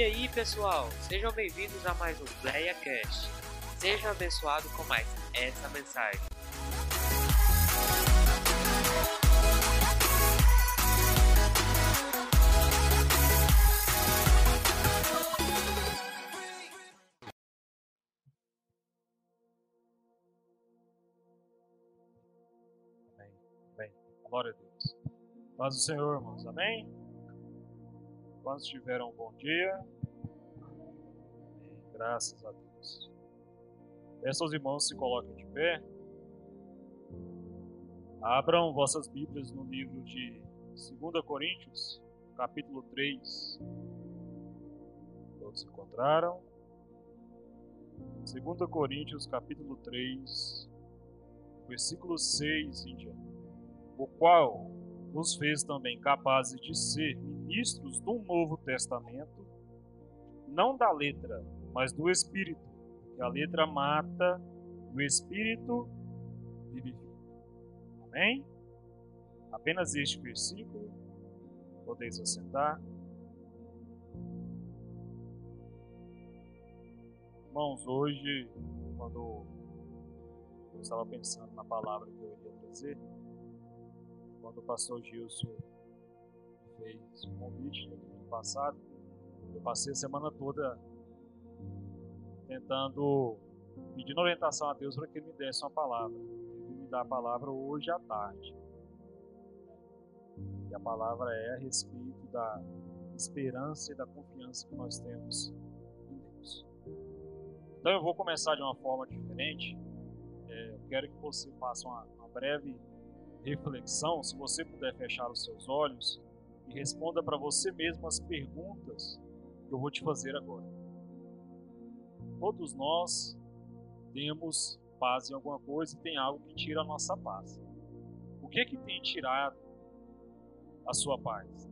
E aí, pessoal, sejam bem-vindos a mais um PlayaCast. Seja abençoado com mais essa mensagem. Amém. Bem, glória a Deus. Paz do Senhor, irmãos. Amém? Quantos tiveram um bom dia? Graças a Deus. Peço aos irmãos se coloquem de pé. Abram vossas Bíblias no livro de 2 Coríntios, capítulo 3. Todos encontraram? 2 Coríntios, capítulo 3, versículo 6 em diante. O qual nos fez também capazes de ser ministros do Novo Testamento, não da letra, mas do Espírito, que a letra mata, o Espírito vivifica. Amém? Apenas este versículo, podeis assentar. Irmãos, hoje, quando eu estava pensando na palavra que eu iria trazer, quando o pastor Gilson fez o convite no domingo passado, eu passei a semana toda tentando pedindo orientação a Deus para que ele me desse uma palavra. Ele me dá a palavra hoje à tarde. E a palavra é a respeito da esperança e da confiança que nós temos em Deus. Então eu vou começar de uma forma diferente. É, eu quero que você faça uma, uma breve reflexão, se você puder fechar os seus olhos e responda para você mesmo as perguntas que eu vou te fazer agora. Todos nós temos paz em alguma coisa e tem algo que tira a nossa paz. O que que tem tirado a sua paz?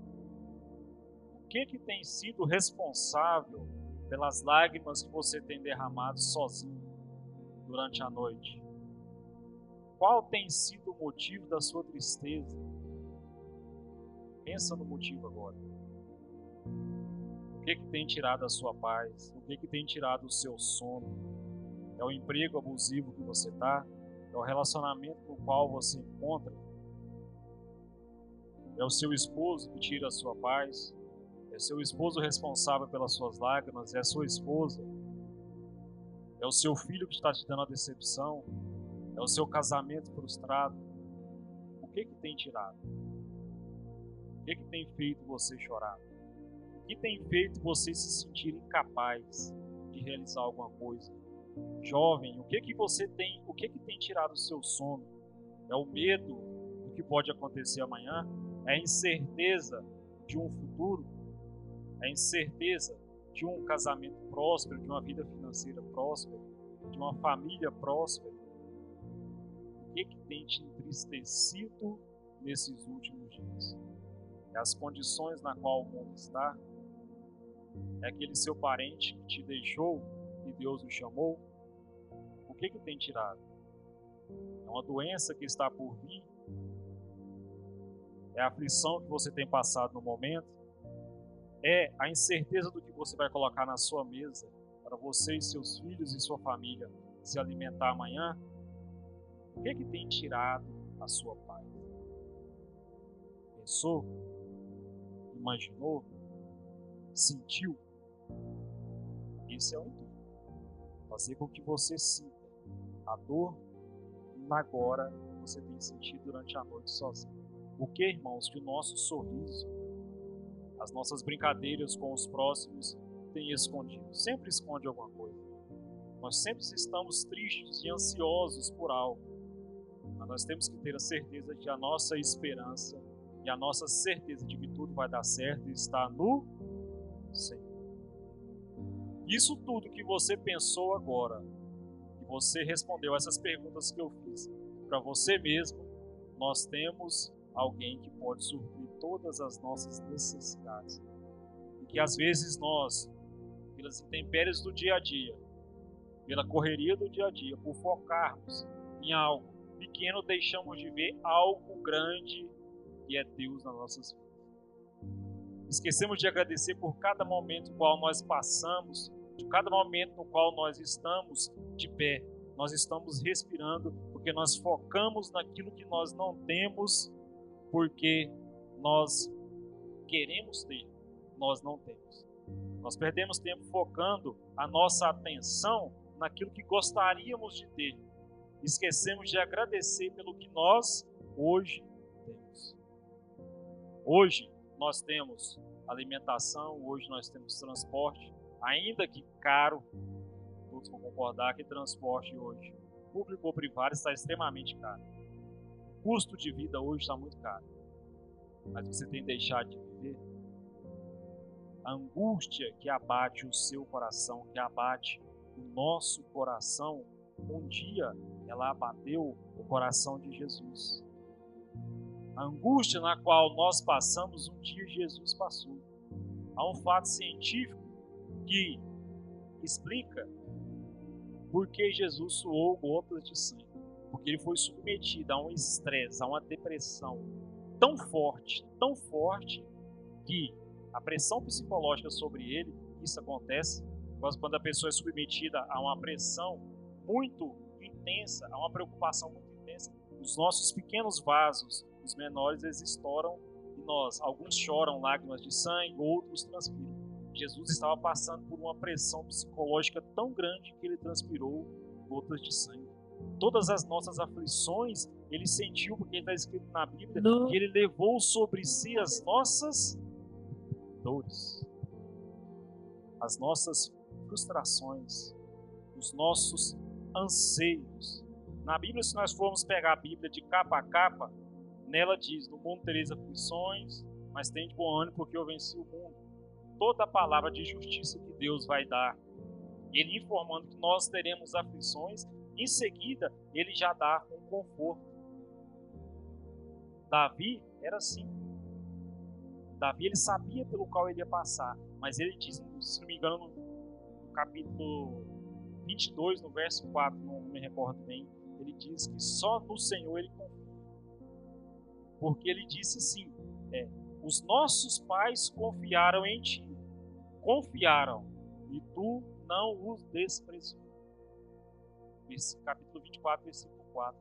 O que que tem sido responsável pelas lágrimas que você tem derramado sozinho durante a noite? Qual tem sido o motivo da sua tristeza? Pensa no motivo agora. O que, que tem tirado a sua paz? O que, que tem tirado o seu sono? É o emprego abusivo que você está? É o relacionamento no qual você encontra? É o seu esposo que tira a sua paz? É seu esposo responsável pelas suas lágrimas? É a sua esposa? É o seu filho que está te dando a decepção? É o seu casamento frustrado. O que que tem tirado? Que que tem feito você chorar? O que tem feito você se sentir incapaz de realizar alguma coisa? Jovem, o que que você tem? O que que tem tirado o seu sono? É o medo do que pode acontecer amanhã? É a incerteza de um futuro? É a incerteza de um casamento próspero, de uma vida financeira próspera, de uma família próspera? o que, que tem te entristecido nesses últimos dias? As condições na qual o mundo está? É aquele seu parente que te deixou e Deus o chamou? O que, que tem tirado? É uma doença que está por vir? É a aflição que você tem passado no momento? É a incerteza do que você vai colocar na sua mesa para você e seus filhos e sua família se alimentar amanhã? O que que tem tirado a sua paz? Pensou? Imaginou? Sentiu? Esse é o intuito. Fazer com que você sinta a dor agora que você tem sentido durante a noite sozinho. O que, irmãos, que o nosso sorriso, as nossas brincadeiras com os próximos tem escondido? Sempre esconde alguma coisa. Nós sempre estamos tristes e ansiosos por algo. Mas nós temos que ter a certeza de que a nossa esperança e a nossa certeza de que tudo vai dar certo está no Senhor. Isso tudo que você pensou agora, que você respondeu essas perguntas que eu fiz para você mesmo, nós temos alguém que pode suprir todas as nossas necessidades. E que às vezes nós, pelas intempéries do dia a dia, pela correria do dia a dia, por focarmos em algo pequeno deixamos de ver algo grande que é Deus nas nossas vidas. Esquecemos de agradecer por cada momento no qual nós passamos, de cada momento no qual nós estamos de pé, nós estamos respirando, porque nós focamos naquilo que nós não temos, porque nós queremos ter, nós não temos. Nós perdemos tempo focando a nossa atenção naquilo que gostaríamos de ter. Esquecemos de agradecer pelo que nós hoje temos. Hoje nós temos alimentação, hoje nós temos transporte, ainda que caro, todos vão concordar que transporte hoje, público ou privado, está extremamente caro. O custo de vida hoje está muito caro. Mas você tem deixado de viver? A angústia que abate o seu coração, que abate o nosso coração, um dia ela abateu o coração de Jesus. A angústia na qual nós passamos, um dia Jesus passou. Há um fato científico que explica por que Jesus suou gotas de sangue. Porque ele foi submetido a um estresse, a uma depressão tão forte, tão forte, que a pressão psicológica sobre ele, isso acontece quando a pessoa é submetida a uma pressão muito intensa, a uma preocupação muito intensa, os nossos pequenos vasos, os menores, eles estouram e nós, alguns choram lágrimas de sangue, outros transpiram. Jesus estava passando por uma pressão psicológica tão grande que ele transpirou gotas de sangue. Todas as nossas aflições ele sentiu, porque está escrito na Bíblia, que ele levou sobre si as nossas dores, as nossas frustrações, os nossos anseios. Na Bíblia, se nós formos pegar a Bíblia de capa a capa, nela diz: No mundo tereis aflições, mas tem de bom ânimo porque eu venci o mundo. Toda a palavra de justiça que Deus vai dar, Ele informando que nós teremos aflições, em seguida, Ele já dá um conforto. Davi era assim. Davi ele sabia pelo qual ele ia passar, mas ele diz, se não me engano, no capítulo 22, no verso 4, não me recordo bem, ele diz que só no Senhor ele confia. Porque ele disse assim: é, os nossos pais confiaram em ti, confiaram, e tu não os desprezou. Esse capítulo 24, versículo 4.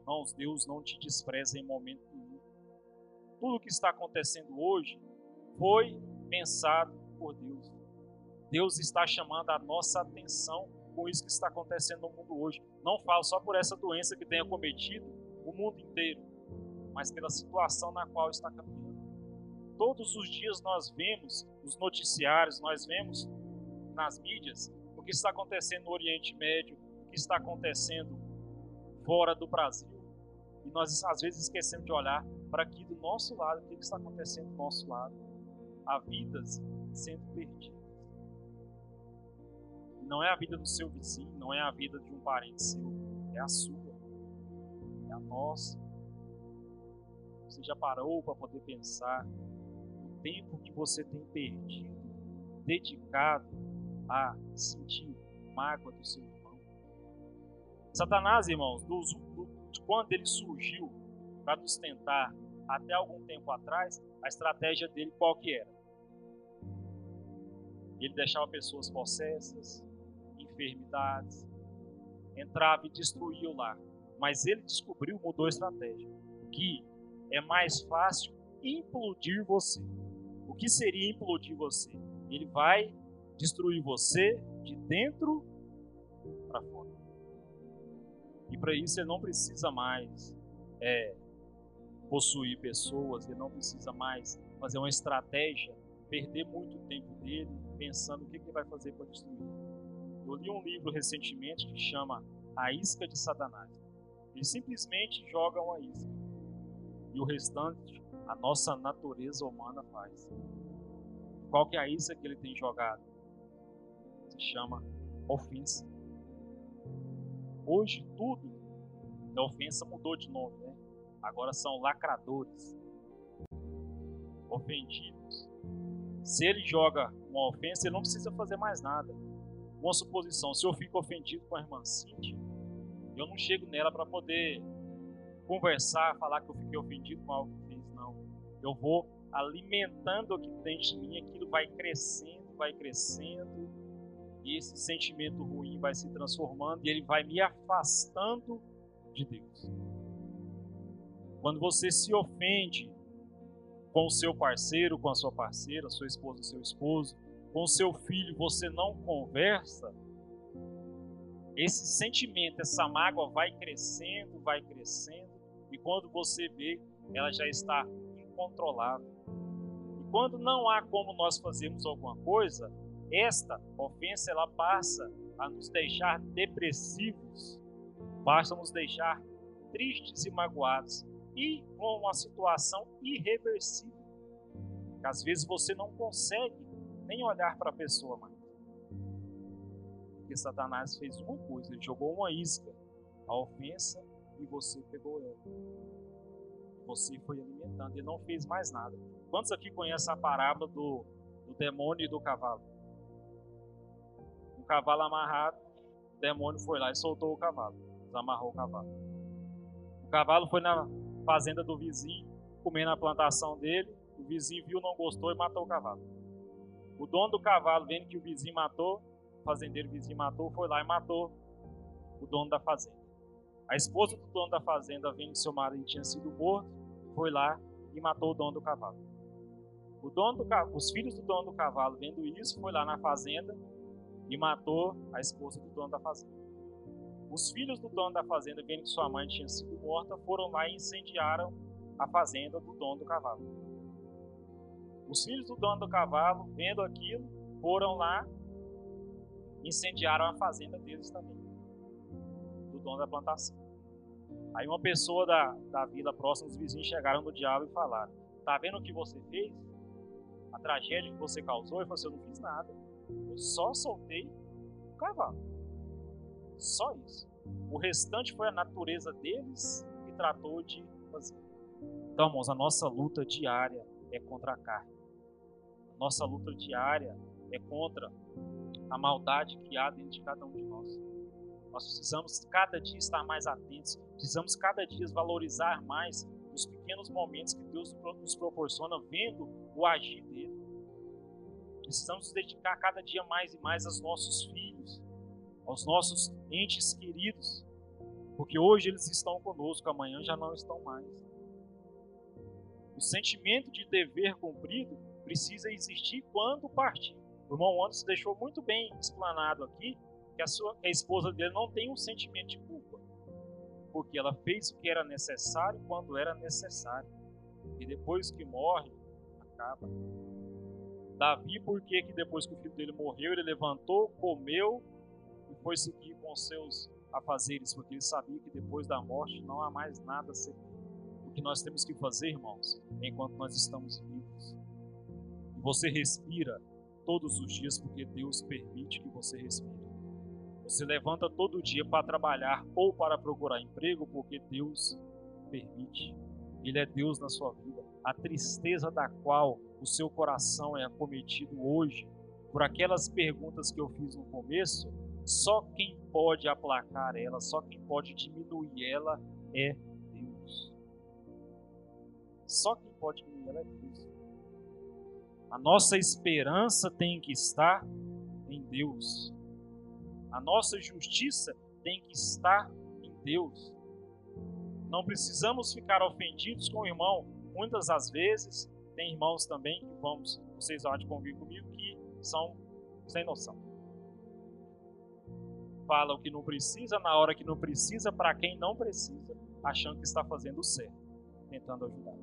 Irmãos, Deus não te despreza em momento nenhum. Tudo o que está acontecendo hoje foi pensado por Deus. Deus está chamando a nossa atenção com isso que está acontecendo no mundo hoje. Não falo só por essa doença que tenha cometido o mundo inteiro, mas pela situação na qual está caminhando. Todos os dias nós vemos os noticiários, nós vemos nas mídias o que está acontecendo no Oriente Médio, o que está acontecendo fora do Brasil. E nós às vezes esquecemos de olhar para aqui do nosso lado, o que está acontecendo do nosso lado. Há vidas sendo perdidas. Não é a vida do seu vizinho, não é a vida de um parente seu, é a sua, é a nossa. Você já parou para poder pensar o tempo que você tem perdido, dedicado a sentir mágoa do seu irmão? Satanás, irmãos, do, quando ele surgiu para nos tentar até algum tempo atrás, a estratégia dele qual que era? Ele deixava pessoas possessas, enfermidades, entrava e destruía o lar. Mas ele descobriu, mudou a estratégia, que é mais fácil implodir você. O que seria implodir você? Ele vai destruir você de dentro para fora. E para isso ele não precisa mais é, possuir pessoas, ele não precisa mais fazer uma estratégia, perder muito tempo dele pensando o que ele vai fazer para destruir. Eu li um livro recentemente que chama A Isca de Satanás. Ele simplesmente joga uma isca. E o restante, a nossa natureza humana faz. Qual que é a isca que ele tem jogado? Se chama ofensa. Hoje tudo, a ofensa mudou de nome, né? Agora são lacradores, ofendidos. Se ele joga uma ofensa, ele não precisa fazer mais nada. Uma suposição, se eu fico ofendido com a irmã Cintia, eu não chego nela para poder conversar, falar que eu fiquei ofendido com algo que fez, não. Eu vou alimentando aquilo dentro de mim, aquilo vai crescendo, vai crescendo, e esse sentimento ruim vai se transformando e ele vai me afastando de Deus. Quando você se ofende com o seu parceiro, com a sua parceira, sua esposa, seu esposo, com o seu filho, você não conversa, esse sentimento, essa mágoa vai crescendo, vai crescendo, e quando você vê, ela já está incontrolável. E quando não há como nós fazermos alguma coisa, esta ofensa ela passa a nos deixar depressivos, passa a nos deixar tristes e magoados e com uma situação irreversível. Que às vezes você não consegue nem olhar para a pessoa mais. Porque Satanás fez uma coisa, ele jogou uma isca, a ofensa, e você pegou ela. Você foi alimentando, ele não fez mais nada. Quantos aqui conhecem a parábola do, do demônio e do cavalo? Um cavalo amarrado, o demônio foi lá e soltou o cavalo, desamarrou o cavalo. O cavalo foi na fazenda do vizinho, comendo a plantação dele, o vizinho viu, não gostou e matou o cavalo. O dono do cavalo, vendo que o vizinho matou, o fazendeiro vizinho matou, foi lá e matou o dono da fazenda. A esposa do dono da fazenda, vendo que seu marido tinha sido morto, foi lá e matou o dono do cavalo. O dono do, os filhos do dono do cavalo, vendo isso, foi lá na fazenda e matou a esposa do dono da fazenda. Os filhos do dono da fazenda, vendo que sua mãe tinha sido morta, foram lá e incendiaram a fazenda do dono do cavalo. Os filhos do dono do cavalo, vendo aquilo, foram lá e incendiaram a fazenda deles também, do dono da plantação. Aí uma pessoa da, da vila próxima, os vizinhos chegaram no diabo e falaram: Tá vendo o que você fez? A tragédia que você causou? Ele falou assim: Eu não fiz nada. Eu só soltei o cavalo. Só isso. O restante foi a natureza deles que tratou de fazer. Então, irmãos, a nossa luta diária é contra a carne. A nossa luta diária é contra a maldade que há dentro de cada um de nós. Nós precisamos cada dia estar mais atentos, precisamos cada dia valorizar mais os pequenos momentos que Deus nos proporciona vendo o agir dele. Precisamos nos dedicar cada dia mais e mais aos nossos filhos, aos nossos entes queridos, porque hoje eles estão conosco, amanhã já não estão mais. O sentimento de dever cumprido precisa existir quando partir. O irmão Anderson deixou muito bem explanado aqui que a, sua, a esposa dele não tem um sentimento de culpa, porque ela fez o que era necessário quando era necessário, e depois que morre, acaba. Davi, por que depois que o filho dele morreu, ele levantou, comeu e foi seguir com seus afazeres, porque ele sabia que depois da morte não há mais nada a ser. O que nós temos que fazer, irmãos, enquanto nós estamos vivos. E você respira todos os dias porque Deus permite que você respire. Você levanta todo dia para trabalhar ou para procurar emprego porque Deus permite. Ele é Deus na sua vida. A tristeza da qual o seu coração é acometido hoje por aquelas perguntas que eu fiz no começo, só quem pode aplacar ela, só quem pode diminuir ela é Deus. Só quem pode diminuir ela é Deus. A nossa esperança tem que estar em Deus. A nossa justiça tem que estar em Deus. Não precisamos ficar ofendidos com o irmão. Muitas das vezes tem irmãos também que vamos, vocês vão convir comigo, que são sem noção. Falam que não precisa, na hora que não precisa, para quem não precisa, achando que está fazendo o certo, tentando ajudar.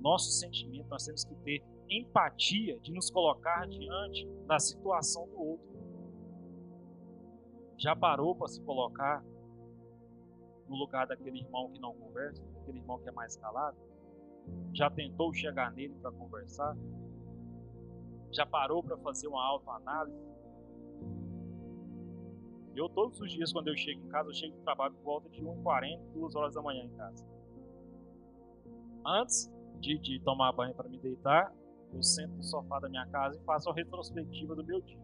Nosso sentimento, nós temos que ter empatia de nos colocar diante da situação do outro. Já parou para se colocar no lugar daquele irmão que não conversa, daquele irmão que é mais calado? Já tentou chegar nele para conversar? Já parou para fazer uma autoanálise? Eu, todos os dias, quando eu chego em casa, eu chego do trabalho por volta de 1h40, 2 horas da manhã em casa. Antes de, de tomar banho para me deitar, eu sento no sofá da minha casa e faço a retrospectiva do meu dia.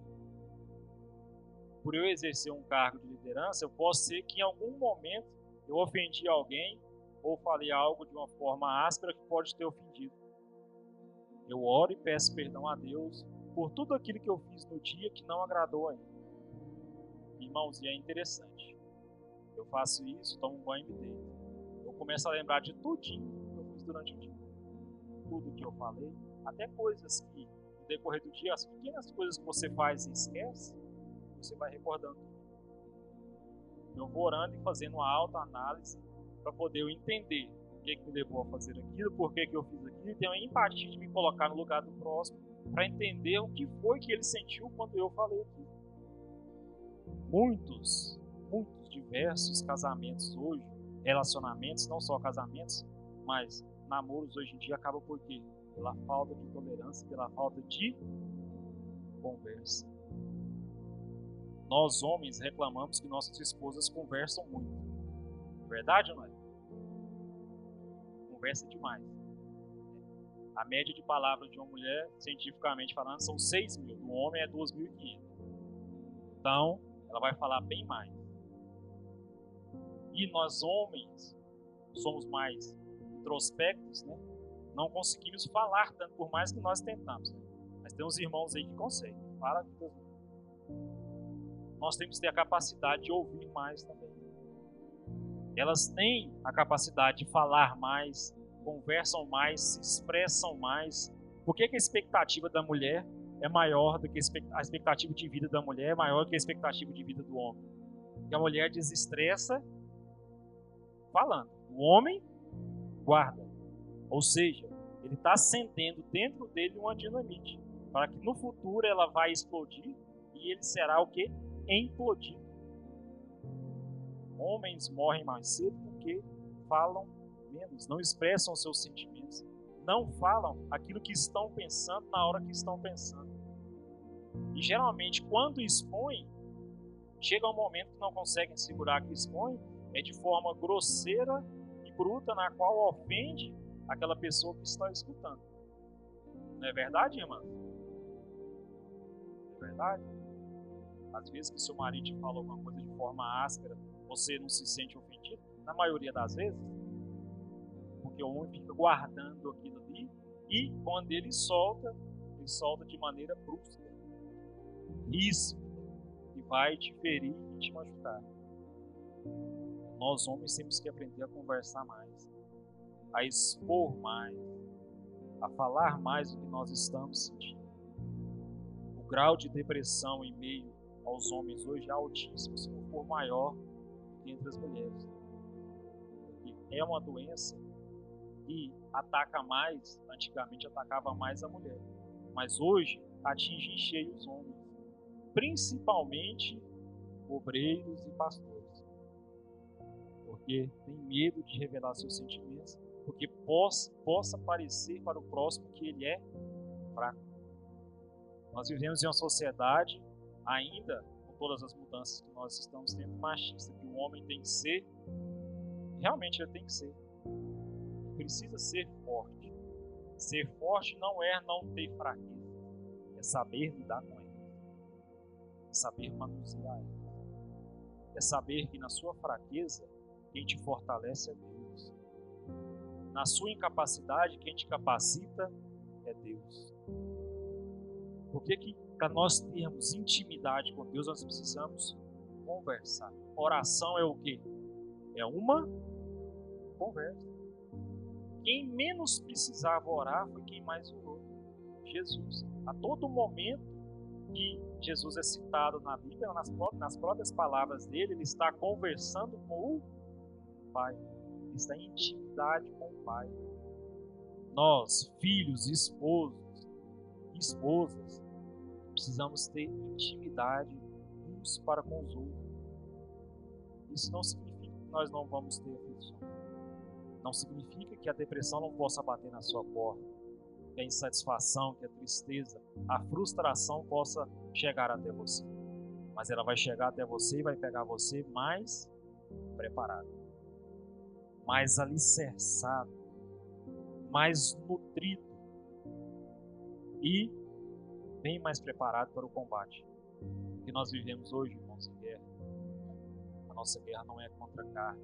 Por eu exercer um cargo de liderança, eu posso ser que em algum momento eu ofendi alguém ou falei algo de uma forma áspera que pode ter ofendido. Eu oro e peço perdão a Deus por tudo aquilo que eu fiz no dia que não agradou a Ele. Irmãos, e é interessante. Eu faço isso, tomo um banho e me deito. Eu começo a lembrar de tudinho que eu fiz durante o dia. Tudo que eu falei, até coisas que no decorrer do dia, as pequenas coisas que você faz e esquece, você vai recordando. Eu vou orando e fazendo uma alta análise para poder eu entender o que, que me levou a fazer aquilo, por que, que eu fiz aquilo, e ter uma empatia de me colocar no lugar do próximo para entender o que foi que ele sentiu quando eu falei aquilo. Muitos, muitos diversos casamentos hoje, relacionamentos, não só casamentos, mas namoros hoje em dia acabam por quê? Pela falta de tolerância, pela falta de conversa. Nós homens reclamamos que nossas esposas conversam muito. Verdade ou não é? Conversa demais. A média de palavras de uma mulher, cientificamente falando, são 6 mil. Do homem é 2.500. Então, ela vai falar bem mais. E nós, homens, somos mais introspectos, né? Não conseguimos falar tanto, por mais que nós tentamos. Né? Mas tem uns irmãos aí que conseguem. Deus. Nós temos que ter a capacidade de ouvir mais também. Elas têm a capacidade de falar mais, conversam mais, se expressam mais. Por que, que a expectativa da mulher é maior do que a expectativa de vida da mulher, é maior do que a expectativa de vida do homem? Porque a mulher desestressa falando. O homem guarda. Ou seja, ele está acendendo dentro dele uma dinamite para que no futuro ela vai explodir e ele será o que? Implodido. Homens morrem mais cedo porque falam menos, não expressam seus sentimentos, não falam aquilo que estão pensando na hora que estão pensando. E geralmente, quando expõem, chega um momento que não conseguem segurar que expõem, é de forma grosseira e bruta, na qual ofende aquela pessoa que está escutando. Não é verdade, irmã? É verdade? Às vezes que seu marido te fala alguma coisa de forma áspera, você não se sente ofendido? Na maioria das vezes. Porque o homem fica guardando aquilo ali e quando ele solta, ele solta de maneira brusca, ríspida, e vai te ferir e te machucar. Nós homens temos que aprender a conversar mais, a expor mais, a falar mais do que nós estamos sentindo. O grau de depressão em meio aos homens hoje é altíssimo, se não for maior entre as mulheres. É uma doença e ataca mais, antigamente atacava mais a mulher, mas hoje atinge em cheio os homens, principalmente obreiros e pastores, porque tem medo de revelar seus sentimentos, porque possa, possa parecer para o próximo que ele é fraco. Nós vivemos em uma sociedade ainda todas as mudanças que nós estamos tendo, machista, que o homem tem que ser, realmente ele tem que ser. Precisa ser forte. Ser forte não é não ter fraqueza, é saber lidar com ela, é saber manusear ela, é saber que na sua fraqueza quem te fortalece é Deus, na sua incapacidade quem te capacita é Deus. Por que, que para nós termos intimidade com Deus, nós precisamos conversar. Oração é o que? É uma conversa. Quem menos precisava orar foi quem mais orou. Jesus. A todo momento que Jesus é citado na Bíblia, nas próprias palavras dele, ele está conversando com o Pai. Está em intimidade com o Pai. Nós, filhos, esposos, esposas, precisamos ter intimidade uns para com os outros. Isso não significa que nós não vamos ter aflição. Não significa que a depressão não possa bater na sua porta, que a insatisfação, que a tristeza, a frustração possa chegar até você. Mas ela vai chegar até você e vai pegar você mais preparado, mais alicerçado, mais nutrido e bem mais preparado para o combate. O que nós vivemos hoje, irmãos, em guerra. A nossa guerra não é contra a carne,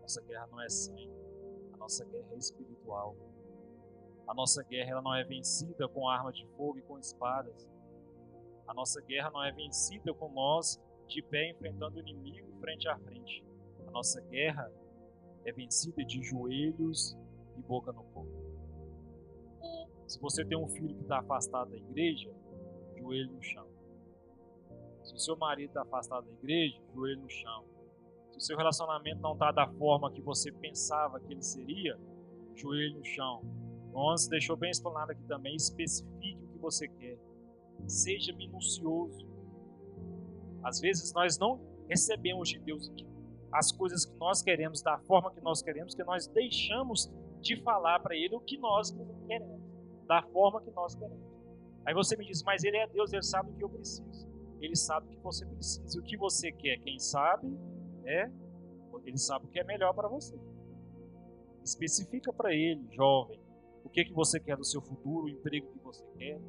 Nossa guerra não é sangue, a nossa guerra é espiritual. A nossa guerra ela não é vencida com arma de fogo e com espadas. A nossa guerra não é vencida com nós de pé enfrentando o inimigo frente a frente. A nossa guerra é vencida de joelhos e boca no fogo. Se você tem um filho que está afastado da igreja, joelho no chão. Se o seu marido está afastado da igreja, joelho no chão. Se o seu relacionamento não está da forma que você pensava que ele seria, joelho no chão. Onze deixou bem explanado aqui também, especifique o que você quer. Seja minucioso. Às vezes nós não recebemos de Deus as coisas que nós queremos, da forma que nós queremos, que nós deixamos de falar para Ele o que nós queremos, da forma que nós queremos. Aí você me diz, mas Ele é Deus, Ele sabe o que eu preciso. Ele sabe o que você precisa. O que você quer, quem sabe, é, Ele sabe o que é melhor para você. Especifica para Ele, jovem, o que, que você quer do seu futuro, o emprego que você quer.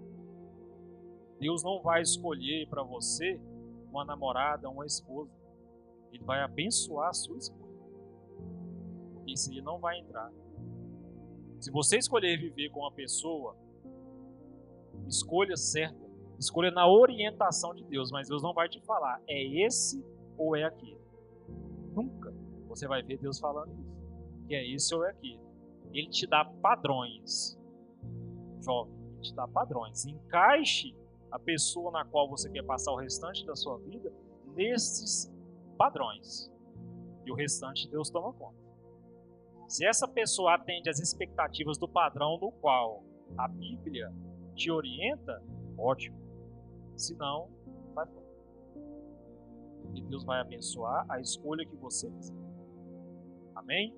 Deus não vai escolher para você uma namorada, uma esposa. Ele vai abençoar a sua escolha. Porque isso aí não vai entrar. Se você escolher viver com uma pessoa, escolha certa. Escolha na orientação de Deus, mas Deus não vai te falar, é esse ou é aquele. Nunca você vai ver Deus falando isso. Que é esse ou é aquele. Ele te dá padrões. Jovem, ele te dá padrões. Encaixe a pessoa na qual você quer passar o restante da sua vida nesses padrões. E o restante Deus toma conta. Se essa pessoa atende às expectativas do padrão no qual a Bíblia te orienta, ótimo. Se não, vai fora. E Deus vai abençoar a escolha que você fizer. Amém?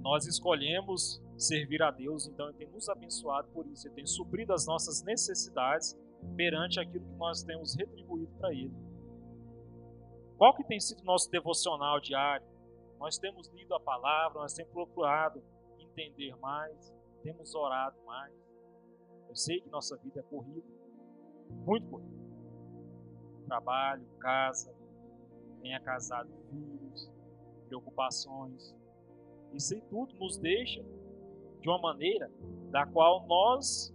Nós escolhemos servir a Deus, então Ele tem nos abençoado por isso, Ele tem suprido as nossas necessidades perante aquilo que nós temos retribuído para Ele. Qual que tem sido nosso devocional diário? Nós temos lido a palavra, nós temos procurado entender mais, temos orado mais. Eu sei que nossa vida é corrida, muito corrida. Trabalho, casa, tenha casado, filhos, preocupações. Isso aí tudo nos deixa de uma maneira da qual nós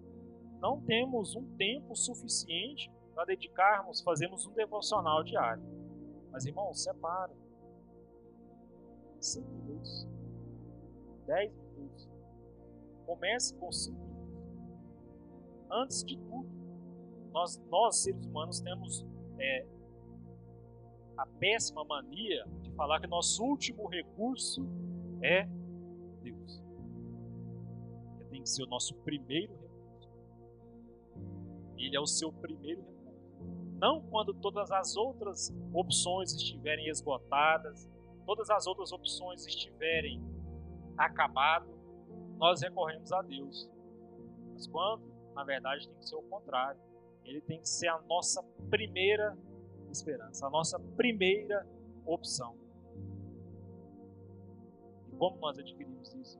não temos um tempo suficiente para dedicarmos, fazermos um devocional diário. Mas, irmão, separa. 5 minutos. 10 minutos. Comece com 5 minutos. Antes de tudo, nós, nós seres humanos, temos é, a péssima mania de falar que nosso último recurso é Deus tem que ser o nosso primeiro recurso. Ele é o seu primeiro recurso. Não quando todas as outras opções estiverem esgotadas, todas as outras opções estiverem acabado, nós recorremos a Deus. Mas quando, na verdade, tem que ser o contrário. Ele tem que ser a nossa primeira esperança, a nossa primeira opção. E como nós adquirimos isso?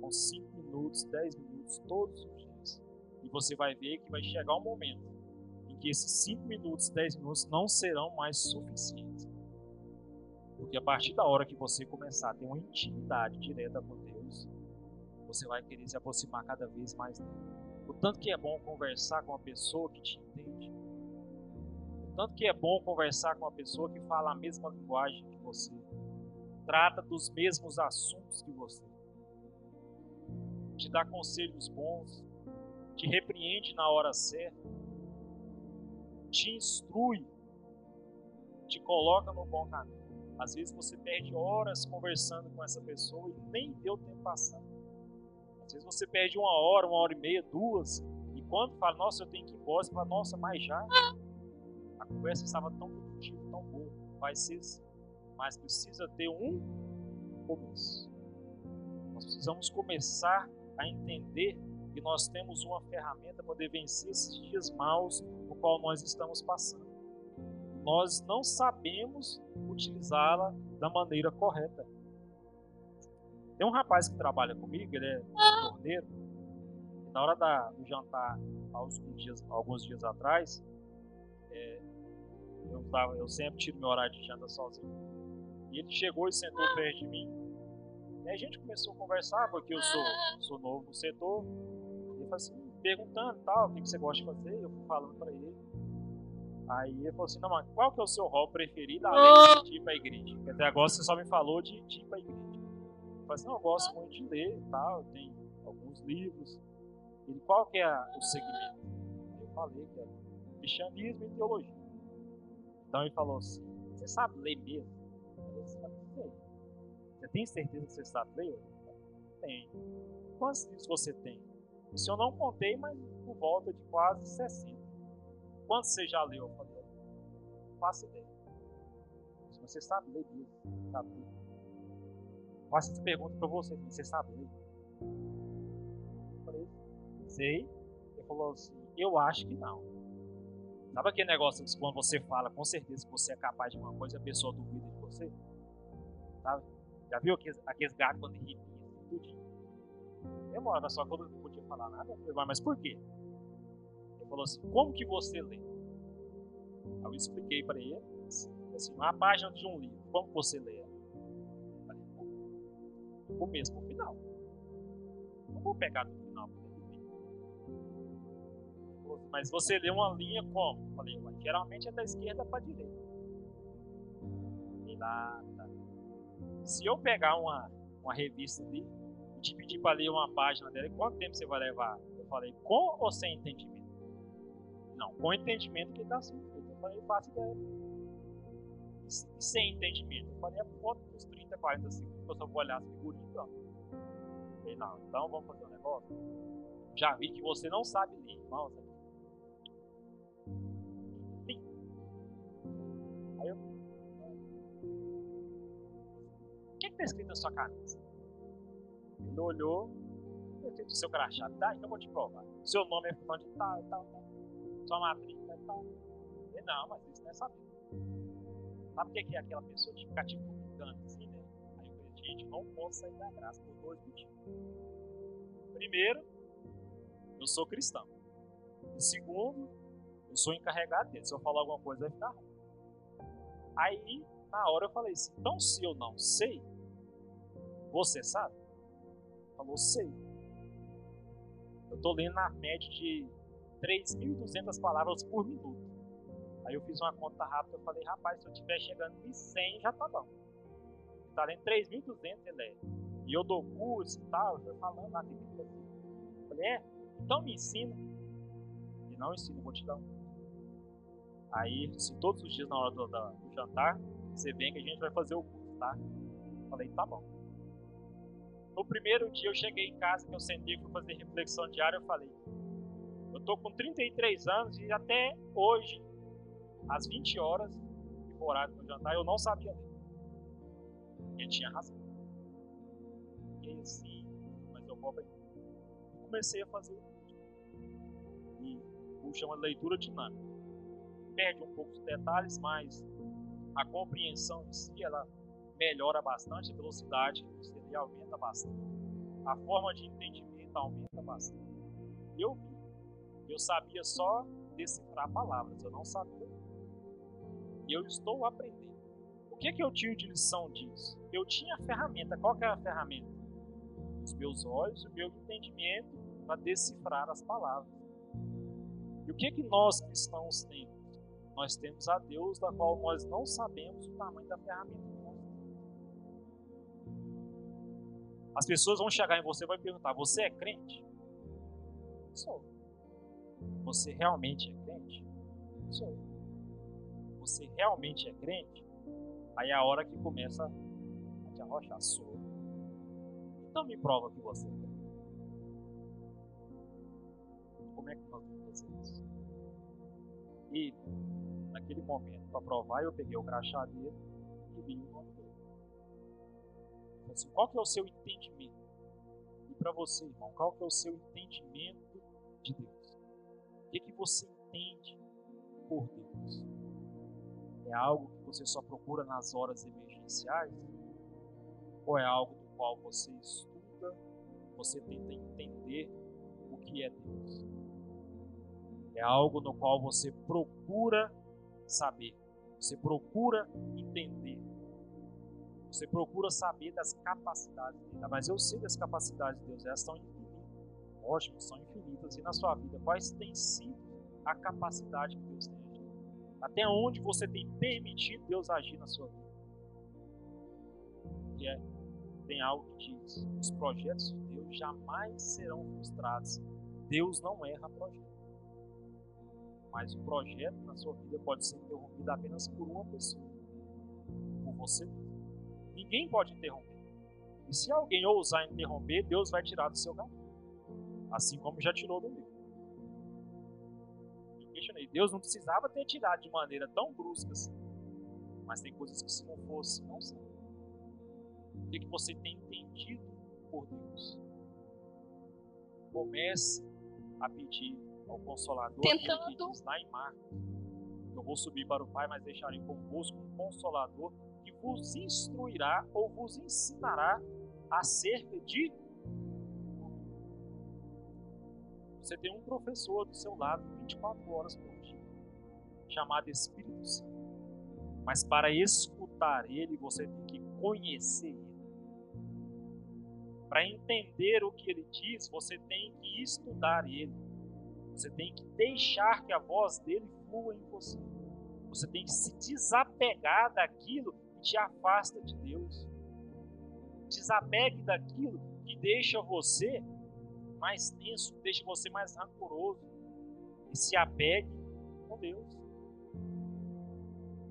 Com 5 minutos, 10 minutos, todos os dias. E você vai ver que vai chegar um momento que esses 5 minutos, 10 minutos não serão mais suficientes. Porque a partir da hora que você começar a ter uma intimidade direta com Deus, você vai querer se aproximar cada vez mais dele. O tanto que é bom conversar com uma pessoa que te entende. O tanto que é bom conversar com uma pessoa que fala a mesma linguagem que você. Trata dos mesmos assuntos que você te dá conselhos bons, te repreende na hora certa, te instrui, te coloca no bom caminho. Às vezes você perde horas conversando com essa pessoa e nem o tempo passando. Às vezes você perde uma hora, uma hora e meia, duas, e quando fala, nossa, eu tenho que ir embora, você fala, nossa, mas já? A conversa estava tão produtiva, tão boa. Vai ser assim. Mas precisa ter um começo. Nós precisamos começar a entender que nós temos uma ferramenta para poder vencer esses dias maus no qual nós estamos passando. Nós não sabemos utilizá-la da maneira correta. Tem um rapaz que trabalha comigo, ele é torneiro, e na hora da, do jantar, alguns dias, alguns dias atrás, é, eu, tava, eu sempre tiro meu horário de janta sozinho. E ele chegou e sentou perto de mim. E a gente começou a conversar, porque eu sou, sou novo no setor. Ele falou assim, perguntando tal, o que, que você gosta de fazer. Eu fui falando para ele. Aí ele falou assim, não, mas qual que é o seu rol preferido além de ir pra igreja? Porque até agora você só me falou de, de ir pra igreja. Eu falei assim, não, eu gosto muito de ler e tal, tem alguns livros. Ele, qual que é o segmento? Eu falei que era cristianismo e teologia. Então ele falou assim, você sabe ler mesmo? Eu falei, sei. Você tem certeza que você sabe ler? Tem. Quantos livros você tem? Isso eu não contei, mas por volta de quase 60. Quantos você já leu? Eu falei, não faço ideia. Você sabe ler mesmo, sabe ler. Faço essa pergunta para você, você sabe ler? Eu falei, sei. Ele falou assim, eu acho que não. Sabe aquele negócio que quando você fala com certeza que você é capaz de uma coisa a pessoa duvida de você? Sabe? Já viu aqueles, aqueles gatos quando arrepiam assim, tudinho? Demora, só quando não podia falar nada. Mas por quê? Ele falou assim, como que você lê? Aí eu expliquei para ele, assim, uma página de um livro, como você lê? Eu falei, o final. Não vou pegar do final assim, mas você lê uma linha como? Eu falei, geralmente é da esquerda para a direita. E lá. Se eu pegar uma, uma revista ali e te pedir para ler uma página dela, quanto tempo você vai levar? Eu falei, com ou sem entendimento? Não, com entendimento que está assim. Eu falei, faço ideia. E sem entendimento? Eu falei, é por dos 30, 40 segundos, eu só vou olhar as figurinhas. Eu falei, não, então vamos fazer um negócio. Já vi que você não sabe ler, irmão. Aí eu está escrito na sua camisa? Ele olhou, escrito o seu crachá, tá? Então eu vou te provar. Seu nome é fulano de tal tal, tal. Sua matrícula é tal. Ele, não, mas isso não é saber. Sabe o que é aquela pessoa de ficar te tipo, assim, né? Aí eu falei, gente, não posso sair da graça por dois motivos. Primeiro, eu sou cristão. E segundo, eu sou encarregado dele. Se eu falar alguma coisa, vai ficar ruim. Aí, na hora, eu falei assim: então, se eu não sei, você sabe? Falou, sei. Eu estou lendo na média de 3.200 palavras por minuto. Aí eu fiz uma conta rápida, eu falei, rapaz, se eu estiver chegando em 100 já tá bom. Está lendo 3.200 ele é. E eu dou curso e tal, eu falando lá, tem que assim. Falei, é, então me ensina. E não ensina, eu vou te dar um. Aí, se todos os dias na hora do, do jantar, você vem que a gente vai fazer o curso, tá? Falei, tá bom. No primeiro dia eu cheguei em casa, que eu sentei para fazer reflexão diária, eu falei, eu tô com 33 anos e até hoje, às 20 horas, for horário do jantar, eu não sabia ler. Ele tinha razão. Fiquei assim, mas eu vou aprender. Comecei a fazer e o chama leitura dinâmica. Perde um pouco os detalhes, mas a compreensão em si, ela melhora bastante, a velocidade que você aumenta bastante, a forma de entendimento aumenta bastante. Eu vi, eu sabia só decifrar palavras, eu não sabia. E eu estou aprendendo. O que, que eu tiro de lição disso? Eu tinha a ferramenta, qual que era a ferramenta? Os meus olhos, o meu entendimento para decifrar as palavras. E o que, que nós cristãos temos? Nós temos a Deus, da qual nós não sabemos o tamanho da ferramenta As pessoas vão chegar em você e vão perguntar: Você é crente? Sou. Você realmente é crente? Sou. Você realmente é crente? Aí é a hora que começa a te arrochar. Sou. Então me prova que você é crente. Como é que nós vamos fazer isso? E naquele momento, para provar, eu peguei o crachá dele e vi o nome dele. Assim, qual que é o seu entendimento? E para você, irmão, qual que é o seu entendimento de Deus? O que, que você entende por Deus? É algo que você só procura nas horas emergenciais? Ou é algo do qual você estuda, você tenta entender o que é Deus? É algo no qual você procura saber, você procura entender Você procura saber das capacidades dele. Mas eu sei das capacidades de Deus, elas são infinitas. Ótimo, são infinitas. E na sua vida, quais têm sido a capacidade que Deus tem agido? Até onde você tem permitido Deus agir na sua vida? É, tem algo que diz: os projetos de Deus jamais serão frustrados. Deus não erra projeto. Mas o projeto na sua vida pode ser interrompido apenas por uma pessoa, por você mesmo. Ninguém pode interromper. E se alguém ousar interromper, Deus vai tirar do seu caminho. Assim como já tirou do meu. Eu questionei, Deus não precisava ter tirado de maneira tão brusca assim. Mas tem coisas que se não fosse, não são. O que, que você tem entendido por Deus? Comece a pedir ao Consolador Tentando. que diz lá em Marcos. Eu vou subir para o Pai, mas deixarei convosco um Consolador que vos instruirá ou vos ensinará acerca de você tem um professor do seu lado 24 horas por dia, chamado Espírito Santo. Mas para escutar ele, você tem que conhecer ele. Para entender o que ele diz, você tem que estudar ele. Você tem que deixar que a voz dele flua em você. Você tem que se desapegar daquilo te afasta de Deus. Desapegue daquilo que deixa você mais tenso, que deixa você mais rancoroso. E se apegue com Deus.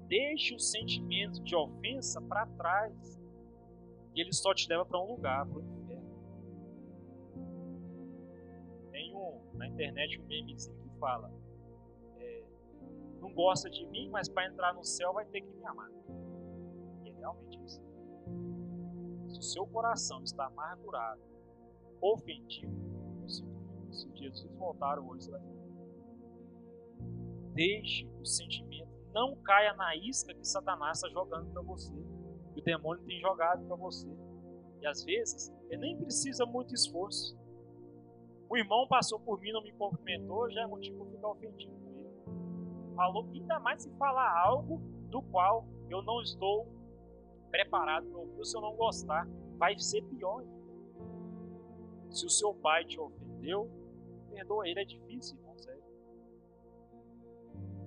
Deixe os sentimentos de ofensa para trás. E ele só te leva para um lugar, para o inferno. Tem um, na internet um memezinho que fala: é, Não gosta de mim, mas para entrar no céu vai ter que me amar. Realmente isso. Se o seu coração está amargurado, ofendido, muito. Se Jesus voltar hoje, você vai. Deixe o sentimento, não caia na isca que Satanás está jogando para você, que o demônio tem jogado para você. E às vezes, ele nem precisa muito esforço. O irmão passou por mim, não me cumprimentou, já é motivo para ficar ofendido com ele. Falou, ainda mais se falar algo do qual eu não estou preparado para ouvir. Se eu não gostar, vai ser pior. Se o seu pai te ofendeu, perdoa ele, é difícil, irmão, sério.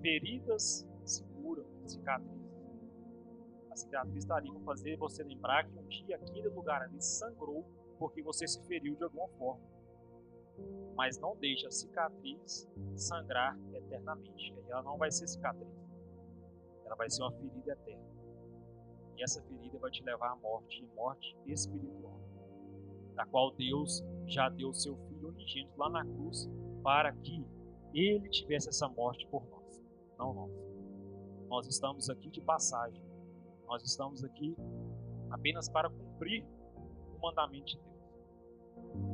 Feridas se curam, cicatrizes. A cicatriz está ali para fazer você lembrar que um dia aquele lugar ali sangrou porque você se feriu de alguma forma. Mas não deixe a cicatriz sangrar eternamente. Ela não vai ser cicatriz. Ela vai ser uma ferida eterna. E essa ferida vai te levar à morte, morte espiritual, da qual Deus já deu o seu Filho unigênito lá na cruz para que ele tivesse essa morte por nós, não nós. Nós estamos aqui de passagem. Nós estamos aqui apenas para cumprir o mandamento de Deus.